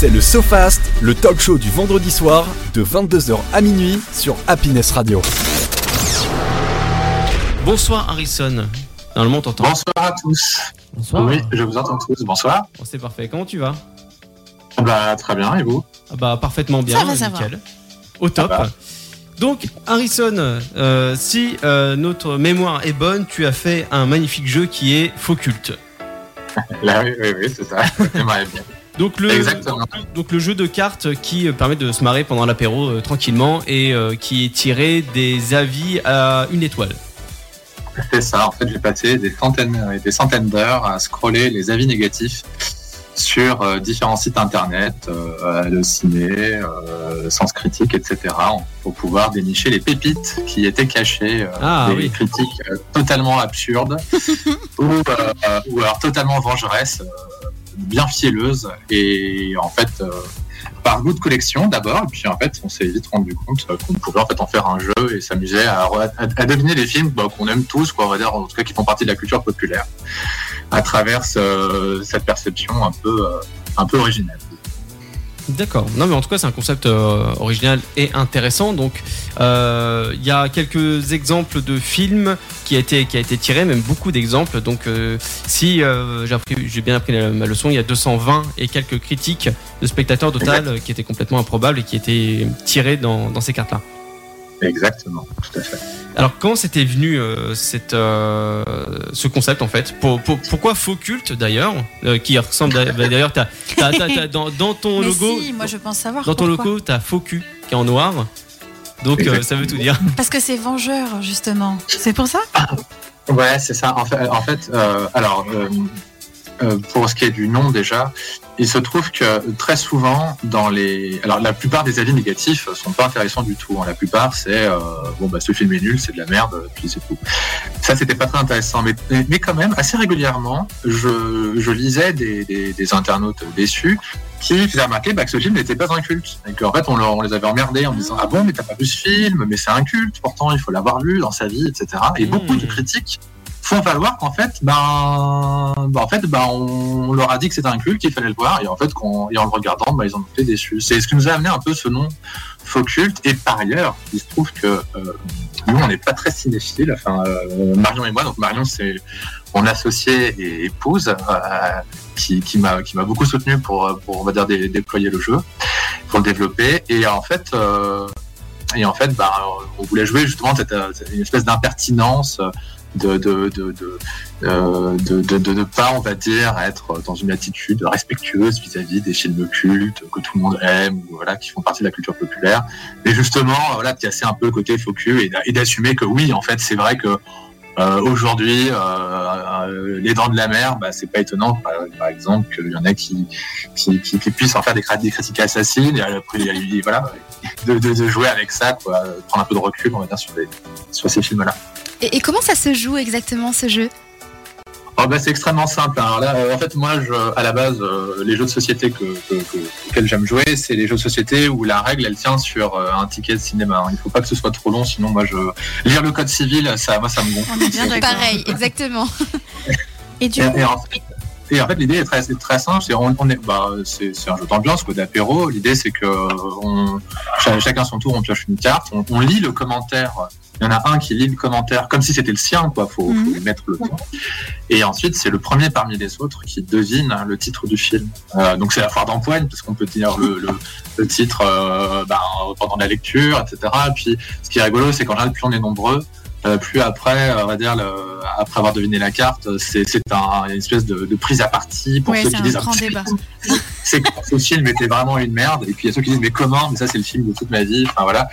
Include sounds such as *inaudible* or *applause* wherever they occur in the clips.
C'est le SoFast, le talk show du vendredi soir de 22h à minuit sur Happiness Radio. Bonsoir Harrison. Normalement, on t'entend. Bonsoir à tous. Bonsoir. Oui, je vous entends tous. Bonsoir. Bon, c'est parfait. Comment tu vas? Bah, très bien, et vous? Ah Bah, parfaitement bien. Ça va, ça nickel. Au top. Ça va. Donc, Harrison, euh, si euh, notre mémoire est bonne, tu as fait un magnifique jeu qui est Faux Culte. *laughs* Là, oui, oui, oui, c'est ça. *laughs* Bien. Donc le, Exactement. donc le jeu de cartes qui euh, permet de se marrer pendant l'apéro euh, tranquillement et euh, qui est tiré des avis à une étoile. C'est ça. En fait, j'ai passé des centaines et des centaines d'heures à scroller les avis négatifs sur euh, différents sites internet, Allociné, euh, Sens Critique, etc., pour pouvoir dénicher les pépites qui étaient cachées, Ah, des oui. critiques totalement absurdes *laughs* ou, ou alors totalement vengeresses, bien fielleuses et en fait euh, par goût de collection d'abord, et puis en fait on s'est vite rendu compte euh, qu'on pouvait en fait en faire un jeu et s'amuser à, à, deviner les films bah, qu'on aime tous, quoi, on va dire en tout cas qui font partie de la culture populaire, à travers ce- cette perception un peu euh, un peu originale. D'accord. Non, mais en tout cas, c'est un concept euh, original et intéressant. Donc, euh, il y a quelques exemples de films qui a été qui a été tiré, même beaucoup d'exemples. Donc, euh, si j'ai bien appris la- ma leçon, il y a 220 et quelques critiques de spectateurs total qui étaient complètement improbables et qui étaient tirés dans, dans ces cartes-là. Exactement, tout à fait. Alors, comment c'était venu euh, cette, euh, ce concept en fait? Pour, pour- Pourquoi faux culte d'ailleurs, euh, qui ressemble bah, d'ailleurs dans, dans ton Mais logo, si, moi je pense savoir. dans ton logo, t'as faux cul qui est en noir. Donc euh, ça veut tout dire. *laughs* Parce que c'est vengeur, justement. C'est pour ça? Ouais, c'est ça. En fait, en fait euh, alors, euh, euh, pour ce qui est du nom déjà, il se trouve que très souvent, dans les. Alors, la plupart des avis négatifs sont pas intéressants du tout. hein. La plupart, c'est euh, bon, bah, ce film est nul, c'est de la merde, puis c'est tout. Ça, c'était pas très intéressant. Mais, mais, quand même, assez régulièrement, je, je lisais des, des, des internautes déçus qui faisaient remarquer bah, que ce film n'était pas un culte. Et qu'en fait, on, leur- on les avait emmerdés en disant Ah bon, mais t'as pas vu ce film, mais c'est un culte, pourtant il faut l'avoir vu dans sa vie, etc. Et Mmh. beaucoup de critiques font valoir qu'en fait, ben, ben, en fait, ben, on leur a dit que c'était un culte, qu'il fallait le voir, et en fait, qu'on- et en le regardant, ben, ils ont été déçus. C'est ce qui nous a amené un peu ce nom faux culte. Et par ailleurs, il se trouve que euh, nous, on n'est pas très cinéphiles. Enfin, euh, Marion et moi, donc Marion, c'est mon associé et épouse, euh, qui, qui m'a beaucoup soutenu pour, pour on va dire dé- déployer le jeu, pour le développer. Et en fait. euh, et en fait, ben, on voulait jouer justement cette, euh, une espèce d'impertinence de de de de, euh, ne pas, on va dire, être dans une attitude respectueuse vis-à-vis des films cultes que tout le monde aime, ou voilà, qui font partie de la culture populaire. Mais justement, euh, voilà, de casser un peu le côté faux cul et d'a- et d'assumer que oui, en fait, c'est vrai que euh, aujourd'hui, euh, euh, les dents de la mer, bah, c'est pas étonnant, par, exemple, qu'il y en a qui, puissent en faire des, critiques assassines, et après, voilà, de, de, de jouer avec ça, quoi, prendre un peu de recul, on va dire, sur, sur ces films-là. Et, et comment ça se joue exactement ce jeu? Oh, bah, c'est extrêmement simple. Alors là, euh, en fait, moi, je, à la base, euh, les jeux de société que, que, que- auxquels j'aime jouer, c'est les jeux de société où la règle, elle tient sur euh, un ticket de cinéma. hein. Il faut pas que ce soit trop long, sinon, moi, je lire le code civil, ça, moi, ça me gonfle. On est bien d'accord. Pareil, exactement. *laughs* Et du Et, coup, et en fait, et en fait, l'idée est très, très simple. C'est on, on est, bah, c'est, c'est un jeu d'ambiance, quoi, d'apéro. L'idée, c'est que on, cha- chacun son tour, on pioche une carte, on, on lit le commentaire. Il y en a un qui lit le commentaire comme si c'était le sien, quoi. Faut, Mhm. faut mettre le temps. Et ensuite, c'est le premier parmi les autres qui devine le titre du film. Euh, donc c'est la foire d'empoigne, parce qu'on peut dire le, le, le titre euh, bah, pendant la lecture, etc. Et puis, ce qui est rigolo, c'est qu'en général, plus on est nombreux, euh, plus après, on va dire, le, après avoir deviné la carte, c'est un, une espèce de, de prise à partie pour Ouais, ceux c'est qui un disent c'est que ce film était vraiment une merde et puis il y a ceux qui disent mais comment? Mais ça c'est le film de toute ma vie enfin voilà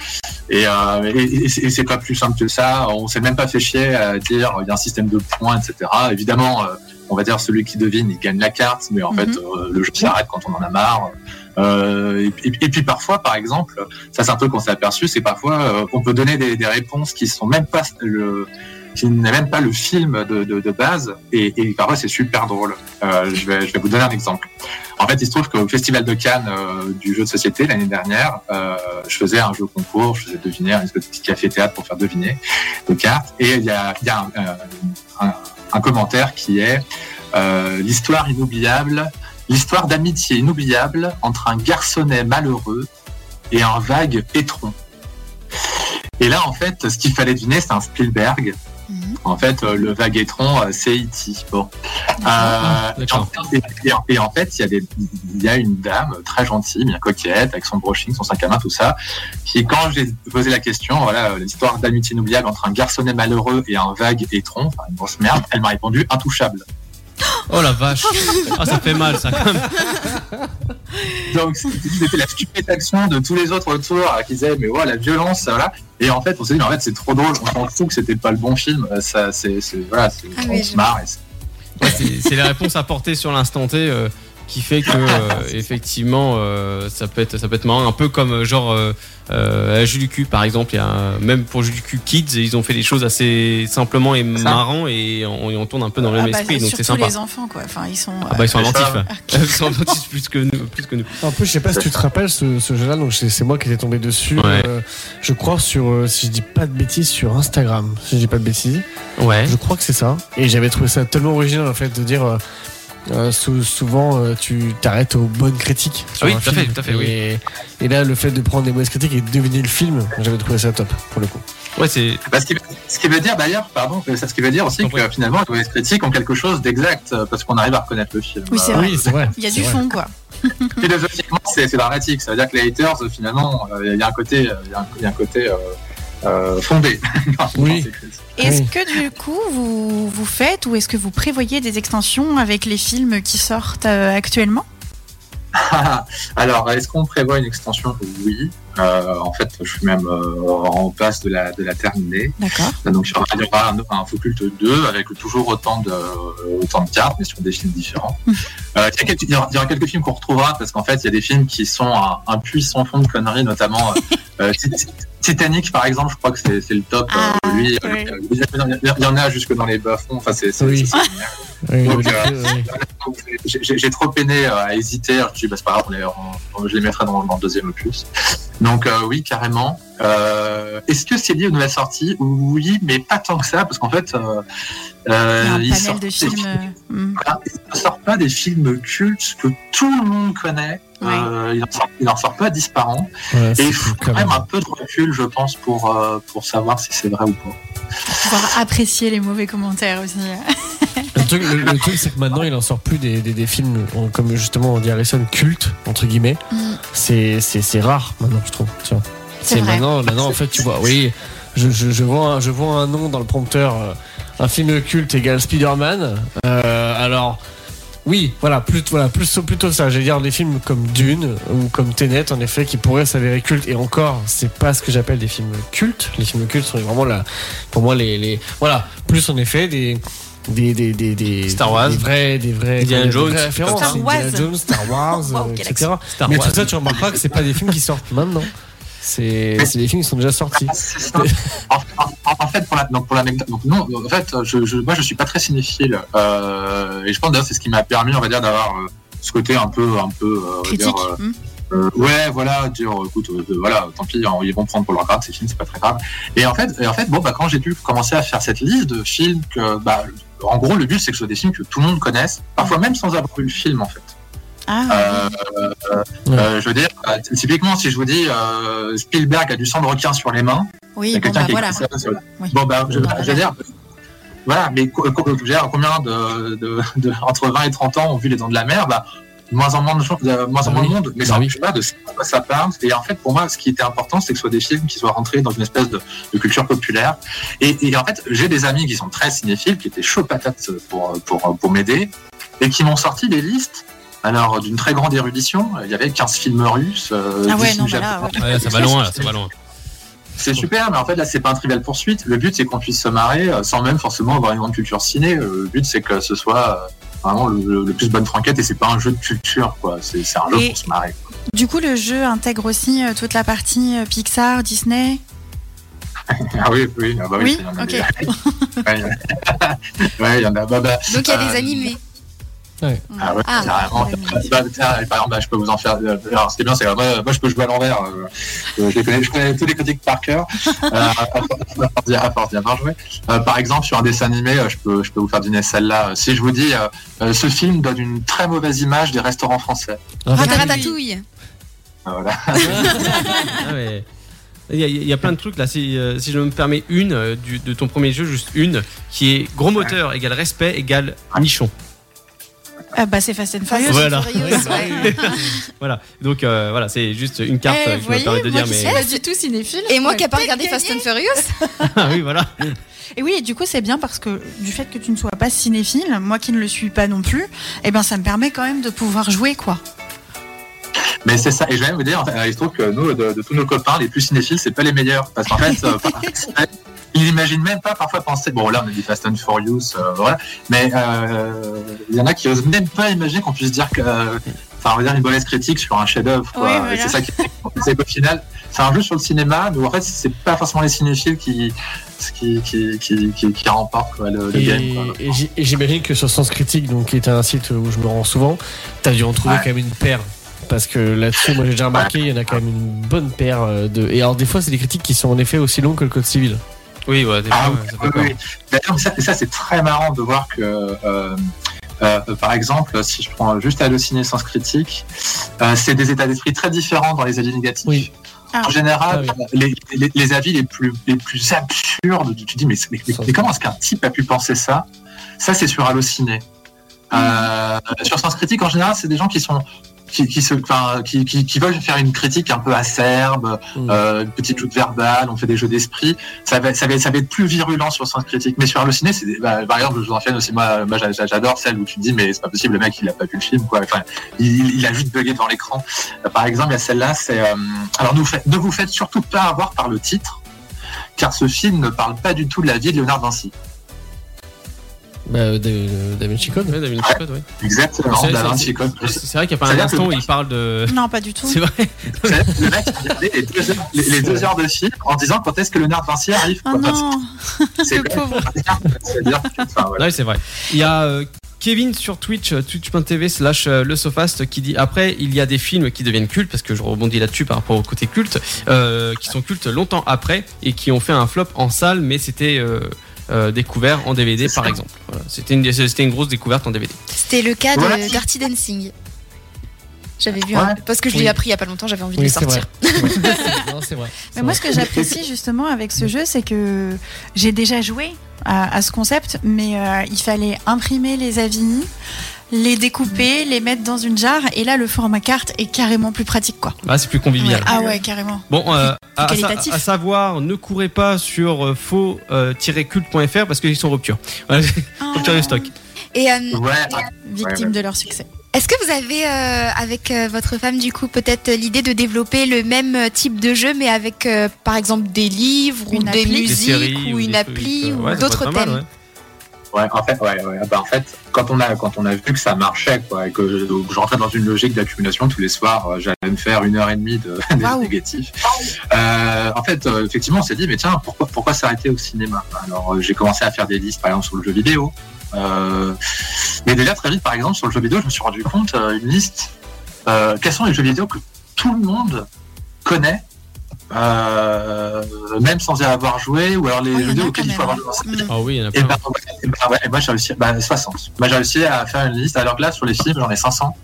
et, euh, et, et c'est- pas plus simple que ça. On s'est même pas fait chier à dire il y a un système de points etc évidemment euh, on va dire celui qui devine il gagne la carte mais en Mhm. fait euh, le jeu s'arrête quand on en a marre. Euh, et, puis parfois par exemple ça c'est un truc qu'on s'est aperçu c'est parfois euh, on peut donner des, des réponses qui sont même pas le qui n'est même pas le film de, de, base et, et parfois c'est super drôle euh, je, vais, je vais vous donner un exemple en fait, il se trouve qu'au Festival de Cannes euh, du jeu de société l'année dernière, euh, je faisais un jeu concours, je faisais deviner un petit café théâtre pour faire deviner des cartes. Et il y a, y a un, un- commentaire qui est l'histoire inoubliable l'histoire d'amitié inoubliable entre un garçonnet malheureux et un vague pétron. Et là, en fait, ce qu'il fallait deviner, c'est un Spielberg. En fait, euh, le vague étron, euh, c'est E.T. Bon. Euh, et, et- et en fait, il y, a des- il y a une dame très gentille, bien coquette, avec son brushing, son sac à main, tout ça, qui, quand j'ai posé la question, voilà, l'histoire d'amitié inoubliable entre un garçonnet malheureux et un vague étron, enfin une grosse merde, elle m'a répondu intouchable. Oh la vache. Ah, ça fait mal, ça, quand même. Donc c'était la stupéfaction de tous les autres autour euh, qui disaient mais ouais la violence voilà. Et en fait on s'est dit mais en fait c'est trop drôle. On s'en fout que c'était pas le bon film. Ça c'est voilà c'est Ah on oui, se marre. et c'est- Ouais, la réponse apportée sur l'instant T euh, qui fait que euh, effectivement euh, ça peut être ça peut être marrant un peu comme euh, genre euh, euh, à Jules Q par exemple il y a même pour Jules Q Kids ils ont fait des choses assez simplement et marrant et on, et on tourne un peu dans le Ah même bah, esprit donc c'est sympa les enfants, quoi. Enfin, ils sont. ah bah ils sont inventifs *laughs* hein. ils sont inventifs plus que nous plus que nous En plus, je sais pas si tu te rappelles ce, ce jeu-là, donc c'est moi qui étais tombé dessus. Ouais. euh, je crois sur, euh, si je dis pas de bêtises, sur Instagram. Si je dis pas de bêtises, ouais je crois que c'est ça. Et j'avais trouvé ça tellement original en fait de dire. Euh, sou- souvent, euh, tu t'arrêtes aux bonnes critiques. sur Oui, tout à fait, tout à fait, et, et là, le fait de prendre des mauvaises critiques et de deviner le film, j'avais trouvé ça top pour le coup. ouais c'est Bah, ce, qui, ce qui veut dire d'ailleurs pardon c'est ce qui veut dire aussi que finalement les mauvaises critiques ont quelque chose d'exact euh, parce qu'on arrive à reconnaître le film Oui, c'est vrai. Oui, c'est vrai. Il y a du vrai. fond, quoi. *laughs* philosophiquement c'est dramatique ça veut dire que les haters finalement euh, il y a un côté il y a un, il y a un côté euh, euh, fondé *laughs* Oui. Est-ce Oui. que du coup, vous, vous faites ou est-ce que vous prévoyez des extensions avec les films qui sortent euh, actuellement? *laughs* Alors, est-ce qu'on prévoit une extension? Oui. Euh, en fait, je suis même euh, en passe de la, de la terminer. D'accord. Donc, il y aura, un, un Focult 2 avec toujours autant de, autant de cartes, mais sur des films différents. Euh, il, y a quelques, il, y aura, quelques films qu'on retrouvera parce qu'en fait, il y a des films qui sont un, un puissant fond de conneries, notamment euh, Tit- Titanic, par exemple. Je crois que c'est c'est le top. Ah, euh, lui, oui. euh, il y- il y en a jusque dans les bas-fonds. Enfin, c'est c'est- Oui. Oui, Donc, euh. J'ai- trop peiné euh, à hésiter. Je me suis dit, bah, c'est pas grave, on les, on- je les mettrai dans, dans le deuxième opus. Donc, euh, oui, carrément. Euh, Est-ce que c'est lié aux nouvelles sorties Oui, mais pas tant que ça, parce qu'en fait, euh, Il y a euh, un ils panel sortent de des films. voilà, ils ne sortent pas des films cultes que tout le monde connaît. Euh, ils n'en sortent, sortent pas 10 par an. Ouais, Et il faut quand même un peu de recul, je pense, pour, euh, pour savoir si c'est vrai ou pas. Pouvoir apprécier les mauvais commentaires aussi. *laughs* Le truc, le- le truc, c'est que maintenant, il en sort plus des, des, des films, en- comme justement on dit Harrison, culte, entre guillemets. Mm. C'est, c'est, c'est rare maintenant, je trouve. tu vois. C'est maintenant, maintenant, en fait, tu vois, oui, je, je, je, vois, un, je vois un nom dans le prompteur, euh, un film culte égale Spider-Man. Euh, alors, oui, voilà, plus, voilà plus, plutôt ça. J'allais dire des films comme Dune ou comme Tenet, en effet, qui pourraient s'avérer cultes. Et encore, c'est pas ce que j'appelle des films cultes. Les films cultes sont vraiment là, pour moi, les, les, voilà, plus en effet des, des, des, des, des Star Wars. des vrais, des vrais, Indiana des Jones. vraies références. Star Indiana Wars. Jones, Star Wars, *laughs* Wow, euh, etc. Star Mais Wars. tout ça, tu remarqueras que c'est pas des films qui sortent maintenant. C'est c'est des films qui sont déjà sortis. Ça. *laughs* en, en- en fait, pour la, donc pour l'anecdote, donc non, en fait, je, je, moi, je suis pas très cinéphile, euh, et je pense d'ailleurs c'est ce qui m'a permis, on va dire, d'avoir euh, ce côté un peu, un peu, euh, Critique. dire, euh, hmm. euh, ouais, voilà, dire, écoute, euh, voilà, tant pis, hein, ils vont prendre pour leur grade ces films, c'est pas très grave. Et en fait, et en fait, bon, bah, quand j'ai pu commencer à faire cette liste de films que, bah, en gros, le but c'est que ce soit des films que tout le monde connaisse, parfois même sans avoir vu le film, en fait. Ah, Euh, euh, euh, je veux dire, typiquement, si je vous dis euh, Spielberg a du sang de requin sur les mains, il y oui, bon, quelqu'un bah qui voilà. écrit ça Oui. Bon, bah, je, Bon, bah, je veux dire, voilà, mais co- co- je veux dire, combien de, de, de- entre 20 et 30 ans ont vu les dents de la mer bah, moins en moins de, gens- de- moins en moins de monde, mais Bah ça oui. n'empêche pas de quoi ça parle. Et en fait, pour moi, ce qui était important, c'est que ce soit des films qui soient rentrés dans une espèce de, de culture populaire. Et, et en fait, j'ai des amis qui sont très cinéphiles, qui étaient chauds patates pour, pour, pour m'aider, et qui m'ont sorti des listes. Alors, d'une très grande érudition, il y avait 15 films russes. euh, Ah 10 ouais, films non, bah là. Ouais, ça va loin là ça va loin C'est super, mais en fait là c'est pas un trivial poursuite. Le but c'est qu'on puisse se marrer euh, sans même forcément avoir une grande culture ciné. Euh, Le but c'est que ce soit euh, vraiment le, le plus bonne franquette et c'est pas un jeu de culture quoi. C'est c'est un jeu Et- pour se marrer. Du coup, le jeu intègre aussi euh, toute la partie euh, Pixar, Disney? *laughs* Ah oui, oui, ah bah oui. Oui, il y en a des- *laughs* *laughs* Ouais, il y en a-. Bah, bah, Donc il y a Euh, des animés. Ah ouais, Ah. Bah, par exemple, bah, je peux vous en faire. euh, Alors, ce qui est bien, c'est que moi, moi, je peux jouer à l'envers. euh, euh, je, les connais, je connais tous les critiques par cœur. Euh, à force d'y- à force d'y avoir joué. Euh, par exemple, sur un dessin animé, euh, je peux, je peux vous faire dîner celle-là. Euh, Si je vous dis, euh, euh, ce film donne une très mauvaise image des restaurants français. Ratatouille. Euh, Voilà. Ah ouais. Il y, a, il y a plein de trucs là. Si, euh, si je me permets une euh, du- de ton premier jeu, juste une, qui est gros moteur égale respect égale nichon. Ah bah c'est Fast and Furious. Voilà. *laughs* Voilà. Donc euh, voilà, c'est juste une carte Eh, euh, vous qui me voyez, permet de dire. Mais pas du tout cinéphile. Et moi ouais. qui n'ai pas regardé Fast and Furious. *laughs* ah oui, voilà. Et oui, et du coup, c'est bien parce que du fait que tu ne sois pas cinéphile, moi qui ne le suis pas non plus, eh ben ça me permet quand même de pouvoir jouer quoi. Mais c'est ça. Et je vais même vous dire, fait, il se trouve que nous, de, de tous nos copains, les plus cinéphiles, c'est pas les meilleurs. Parce qu'en fait, *laughs* ils n'imaginent même pas parfois penser. Bon, là, on a dit Fast and Furious, euh, voilà. Mais euh, il y en a qui osent même pas imaginer qu'on puisse dire que. euh, Enfin, on va dire une mauvaise critique sur un chef-d'œuvre. quoi. Oui, Et voilà. C'est ça qui c'est qu'au final, c'est un jeu sur le cinéma, mais en fait, c'est pas forcément les cinéphiles qui qui qui qui, qui, qui remportent quoi, le, le game. Et, quoi. et et j'imagine que sur Sens Critique, donc, qui est un site où je me rends souvent, t'as dû en trouver Ouais. quand même une paire. Parce que là-dessus, moi j'ai déjà remarqué, il y en a quand même une bonne paire euh, de. Et alors, des fois, c'est des critiques qui sont en effet aussi longues que le code civil. Oui, ouais, Ah oui, oui. D'ailleurs, ça, ça, c'est très marrant de voir que, euh, euh, par exemple, si je prends juste Allociné Sens Critique, euh, c'est des états d'esprit très différents dans les avis négatifs. Oui. Ah. En général, Ah les, les- les avis les plus, les plus absurdes, tu te dis, mais, mais- mais- mais comment est-ce qu'un type a pu penser ça? Ça, c'est sur Allociné. Euh, sur Sens Critique, en général, c'est des gens qui sont. Qui, qui, se, qui, qui, qui veulent faire une critique un peu acerbe, Mm. euh, une petite joute verbale, on fait des jeux d'esprit. Ça va, ça, va, ça va être plus virulent sur Sens Critique. Mais sur Allociné, c'est des- bah, par exemple, je vous en aussi, moi, moi j'a- j'adore celle où tu te dis, mais c'est pas possible, le mec, il a pas vu le film, quoi. Enfin, il, il a juste bugué devant l'écran. Euh, Par exemple, il y a celle-là, c'est. euh, alors, ne vous, faites, ne vous faites surtout pas avoir par le titre, car ce film ne parle pas du tout de la vie de Léonard Vinci. Bah, euh, Da- euh, Da Vinci Code. Ouais, David Chicotte, ouais. Exactement, C'est- Da c'est- Vinci Code. C'est c'est vrai qu'il n'y a pas un instant où le- il parle de. Non, pas du tout. *laughs* C'est vrai. Le mec, il regardait les deux, heures, les, les deux heures de film en disant quand est-ce que Léonard Vinci arrive. Oh non, *laughs* C'est le pauvre. Ouais, c'est vrai. Il y a euh, Kevin sur Twitch, euh, twitch.tv slash le Sofast, qui dit après, il y a des films qui deviennent cultes, parce que je rebondis là-dessus par rapport au côté culte, euh, qui sont cultes longtemps après et qui ont fait un flop en salle, mais c'était euh, euh, découvert en DVD par ça. exemple. Voilà. C'était une, c'était une grosse découverte en DVD. C'était le cas de. Dirty Dancing. J'avais vu Ouais. un... parce que je l'ai Oui. appris il y a pas longtemps, j'avais envie de le sortir. C'est vrai. *laughs* *laughs* Non, c'est vrai. Mais moi, ce que j'apprécie justement avec ce jeu, c'est que j'ai déjà joué à, à ce concept, mais euh, il fallait imprimer les avis, les découper, les mettre dans une jarre, et là, le format carte est carrément plus pratique, quoi. Ah, c'est plus convivial. Ah ouais, carrément. Bon, euh, à, savoir, ne courez pas sur euh, faux-culte.fr parce qu'ils sont en rupture. *laughs* Voilà, rupture de stock. Et euh, Ouais, Victime de leur succès. est-ce que vous avez, euh, avec euh, votre femme, du coup, peut-être l'idée de développer le même euh, type de jeu, mais avec, euh, par exemple, des livres ou Une des musiques ou une appli euh, ou ouais, d'autres mal, thèmes? ouais. Ouais, en fait, ouais, ouais. Bah, en fait, quand on a, quand on a vu que ça marchait, quoi, et que je, donc, je rentrais dans une logique d'accumulation tous les soirs, euh, j'allais me faire une heure et demie de *laughs* Waouh. négatifs. Euh, en fait, euh, effectivement, on s'est dit, mais tiens, pourquoi, pourquoi s'arrêter au cinéma? Alors, j'ai commencé à faire des listes, par exemple, sur le jeu vidéo. Mais déjà très vite, par exemple, sur le jeu vidéo, je me suis rendu compte une liste. Quels sont les jeux vidéo que tout le monde connaît, euh, même sans y avoir joué, ou alors les Oh, jeux quand auxquels il faut avoir joué. Mm. Ah oui, il y en a Et plein. ben, et ben, ouais, et moi j'ai réussi, bah, 60. Moi j'ai réussi à faire une liste. Alors que là, sur les films, j'en ai 500.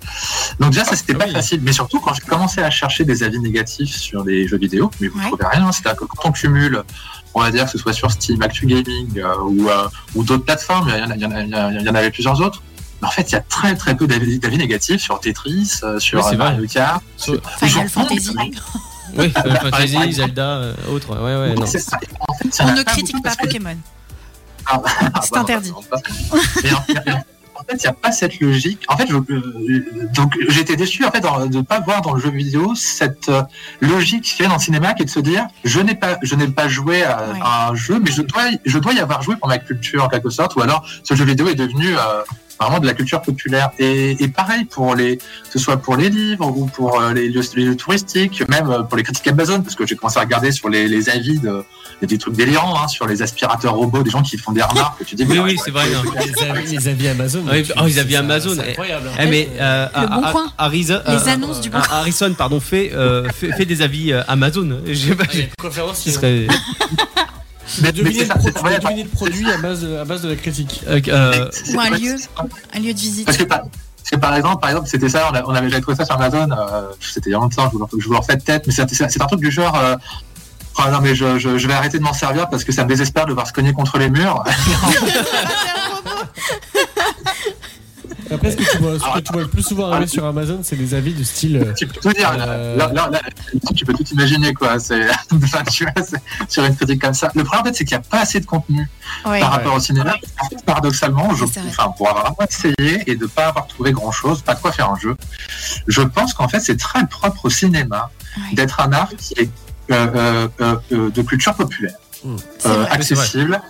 Donc déjà, ça c'était Ah pas oui. facile. Mais surtout, quand j'ai commencé à chercher des avis négatifs sur des jeux vidéo, mais vous Ouais. trouvez rien. C'est-à-dire que quand on cumule, on va dire que ce soit sur Steam, Actu Gaming euh, ou, euh, ou d'autres plateformes, il y, en a- il y, en a- il y, en a- il y en avait plusieurs autres. Mais en fait, il y a très très peu d'avis négatifs sur Tetris, euh, sur Oui, Mario. Kart. Sur- Final je pense- Fantasy. Oui, *laughs* Final Fantasy. Zelda, euh, autre. Ouais, ouais, non. C'est ça. En fait, il y en On ne critique pas Pokémon. *laughs* Ah, C'est bah, interdit. non, pas. Mais en, en fait, il n'y a pas cette logique. En fait, je, euh, donc j'étais déçu en fait dans- de ne pas voir dans le jeu vidéo cette euh, logique qu'il y a dans le cinéma, qui est de se dire je n'ai pas, je n'ai pas joué à, Ouais. à un jeu, mais je dois, je dois y avoir joué pour ma culture en quelque sorte, ou alors ce jeu vidéo est devenu euh, vraiment de la culture populaire. Et, et pareil pour les, que ce soit pour les livres ou pour euh, les lieux, les lieux touristiques, même euh, pour les critiques Amazon, parce que j'ai commencé à regarder sur les, les avis de, il y a des trucs délirants hein, sur les aspirateurs robots, des gens qui font des remarques. que tu dis, Oui, mais oui, c'est vrai. *laughs* les, avis, les avis Amazon. Oui, tu- oh, les avis Amazon, C'est eh, incroyable. Eh, mais euh, Le Bon Coin. Harrison- Les euh, annonces du Bon euh, Coin. Harrison, pardon, fait, euh, fait, fait des avis euh, Amazon. Je sais pas, Ah, il y a de quoi faire aussi. ce serait. Mais, mais Deviner le ça, pro- deviner le produit à base, de- à base de la critique. euh, euh, Ou un lieu. Un lieu de visite. Parce que, par, parce que par exemple, par exemple, c'était ça, on, a- on avait j'avais trouvé ça sur Amazon, euh, c'était il y a longtemps, je vous, le- je vous le refais de tête, mais c'est un truc du genre. Euh, oh non mais je, je, je vais arrêter de m'en servir parce que ça me désespère de voir se cogner contre les murs. *laughs* *laughs* *laughs* Après, ce que tu vois, ce que tu vois le plus souvent arriver sur Amazon, c'est des avis du style. euh, tu peux tout dire. là. Euh. Là, là, là, tu peux tout imaginer quoi. C'est enfin, *laughs* tu vois, sur une critique comme ça. Le problème en fait, c'est qu'il n'y a pas assez de contenu Ouais. par rapport au cinéma. En fait, paradoxalement, je, enfin, pour avoir vraiment essayé et de pas avoir trouvé grand chose, pas de quoi faire un jeu, je pense qu'en fait, c'est très propre au cinéma Ouais. d'être un art qui est euh, euh, euh, euh, de culture populaire, Mm. Euh, vrai. accessible.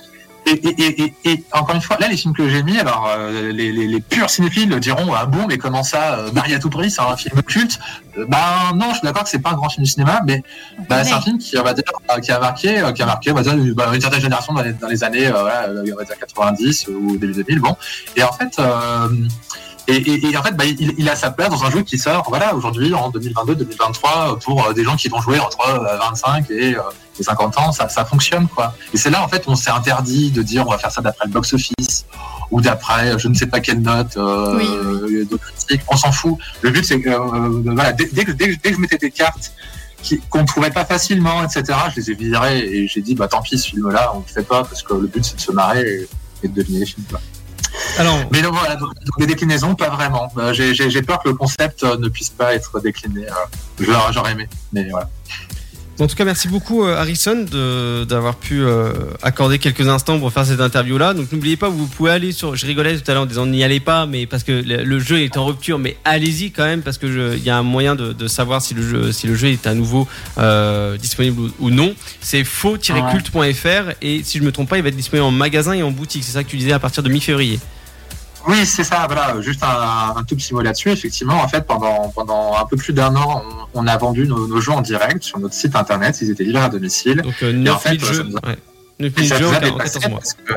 Et, et, et, et, et encore une fois, là, les films que j'ai mis, alors euh, les, les, les purs cinéphiles diront ah bon, mais comment ça, euh, Marie à tout prix, c'est un film culte? Euh, Ben non, je suis d'accord que c'est pas un grand film du cinéma, mais bah, c'est un film qui, on va dire, euh, qui a marqué, euh, qui a marqué, on va dire, une, bah, une certaine génération dans les, dans les années, euh, voilà, on va dire 90 ou début 2000, bon. Et en fait, euh, et, et, et en fait, bah, il, il a sa place dans un jeu qui sort, voilà, aujourd'hui, en 2022-2023, pour euh, des gens qui vont jouer entre euh, 25 et, euh, et 50 ans, ça, ça fonctionne, quoi. Et c'est là, en fait, on s'est interdit de dire, on va faire ça d'après le box-office ou d'après, euh, je ne sais pas quelle note euh, Oui, de critique. On s'en fout. Le but, c'est que, euh, voilà, dès, dès que, dès, dès que je mettais des cartes qui- qu'on trouvait pas facilement, etc., je les ai virées et j'ai dit, bah tant pis, ce film-là, on le fait pas parce que le but, c'est de se marrer et, et de deviner les films. quoi. Alors, Mais donc voilà, donc, des déclinaisons, pas vraiment. Euh, j'ai- peur que le concept euh, ne puisse pas être décliné. euh, j'aurais aimé, mais voilà. En tout cas, merci beaucoup euh, Harrison d'avoir pu euh, accorder quelques instants pour faire cette interview-là. Donc n'oubliez pas, vous pouvez aller sur. Je rigolais tout à l'heure en disant n'y allez pas, mais parce que le, jeu est en rupture, mais allez-y quand même parce que je- il y a un moyen de, savoir si le jeu est à nouveau euh, disponible ou, ou non. C'est faux-culte.fr et si je me trompe pas, il va être disponible en magasin et en boutique. C'est ça que tu disais à partir de mi-février. Oui, c'est ça, voilà, juste un, un tout petit mot là-dessus. Effectivement, en fait, pendant, pendant un peu plus d'un an, on, on a vendu nos, nos jeux en direct sur notre site internet. Ils étaient livrés à domicile. Donc euh, en 9000 fait, jeux. ça nous Ouais. 9000 Et ça jeux nous en avait 14 passé mois. parce que-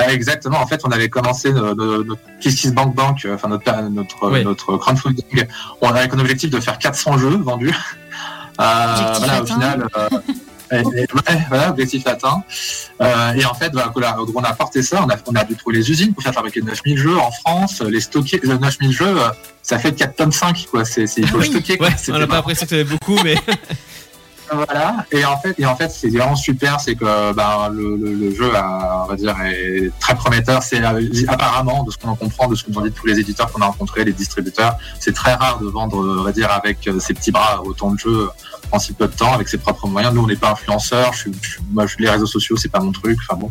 Ouais, exactement. En fait, on avait commencé notre Kiss Kiss Bank Bank, euh, enfin notre notre Oui. notre crowdfunding, on avait un objectif de faire 400 jeux vendus. *laughs* Euh, voilà, au final, euh, *laughs* et- et- ouais, voilà, objectif atteint. Euh, et en fait, voilà, voilà, on a porté ça, on a, on a dû trouver les usines pour faire fabriquer 9000 jeux en France, les stocker, euh, 9000 jeux, euh, ça fait 4 tonnes 5, quoi. C'est, il faut Oui. le stocker, quoi. Ouais, C'était on n'a pas apprécié que tu avais beaucoup, mais *laughs* *laughs* Voilà. Et en fait, et en fait, c'est vraiment super, c'est que ben, le, le, le jeu, a, on va dire, est très prometteur. C'est euh, apparemment, de ce qu'on en comprend, de ce qu'on dit tous les éditeurs qu'on a rencontrés, les distributeurs, c'est très rare de vendre, on va dire, avec euh, ses petits bras autant de jeux en si peu de temps, avec ses propres moyens. Nous, on n'est pas influenceurs. Les réseaux sociaux, c'est pas mon truc. Enfin bon.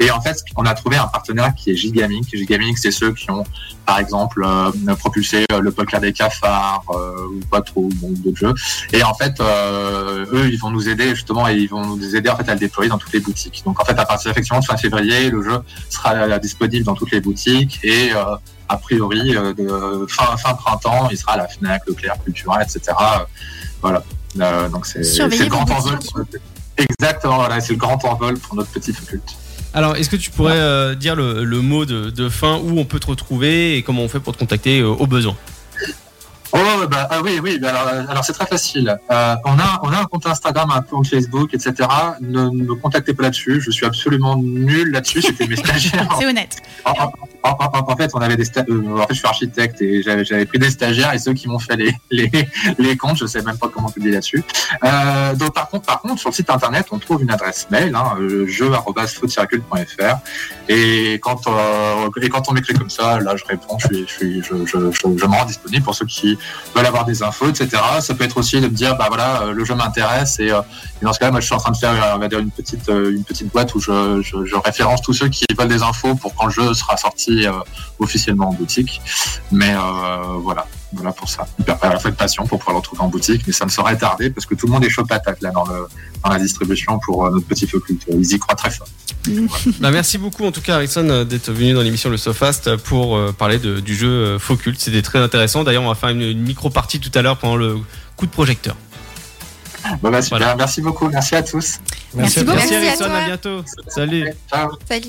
Et en fait, on a trouvé un partenaire qui est Gigaming. Gigaming, c'est ceux qui ont, par exemple, euh, propulsé euh, le poker des cafards euh, ou pas trop, bon, d'autres jeux. Et en fait, eux, ils vont nous aider justement et ils vont nous aider en fait à le déployer dans toutes les boutiques. Donc en fait, à partir effectivement de fin février, le jeu sera disponible dans toutes les boutiques et a priori fin fin printemps, il sera à la Fnac, Leclerc, Cultura, etc. Voilà. Euh, donc c'est le grand envol. boutiques. pour notre- Exactement, voilà, c'est le grand envol pour notre petit culte. Alors, est-ce que tu pourrais euh, dire le, le mot de, de fin où on peut te retrouver et comment on fait pour te contacter euh, au besoin? Oh bah ah oui oui bah alors, euh, alors c'est très facile. Euh, on a on a un compte Instagram, un compte Facebook, etc. Ne ne me contactez pas là-dessus. Je suis absolument nul là-dessus. C'était mes *laughs* stagiaires. C'est honnête. En, en- en- fait, on avait des euh, en fait, je suis architecte et j'avais pris des stagiaires et ceux qui m'ont fait les, *laughs* les les comptes, je sais même pas comment publier là-dessus. Euh, donc par contre, par contre, sur le site internet, on trouve une adresse mail, hein, jeu@footcircle.fr et quand euh, et quand on m'écrit comme ça, là, je réponds, je je je, je, je, me rends disponible pour ceux qui veulent avoir des infos, etc. Ça peut être aussi de me dire, bah voilà, euh, le jeu m'intéresse et, dans ce cas-là, moi, je suis en train de faire, on va dire une petite une petite boîte où je, je référence tous ceux qui veulent des infos pour quand le jeu sera sorti euh, officiellement en boutique. Mais euh, voilà. voilà pour ça. Hyper à la fois de passion pour pouvoir le retrouver en boutique, mais ça ne saurait tarder parce que tout le monde est chaud patate là dans, le, dans la distribution pour euh, notre petit feu culte. Ils y croient très fort. Bah, merci beaucoup en tout cas Harrison d'être venu dans l'émission Le Sofast pour euh, parler de- du jeu Faux Culte. C'était très intéressant. D'ailleurs, on va faire une, une micro-partie tout à l'heure pendant le coup de projecteur. Bon, bah, super. Voilà. Merci beaucoup. Merci à tous. Merci à toi. beaucoup. Merci, Merci à Harrison, toi. à bientôt. Salut. Ciao. Salut.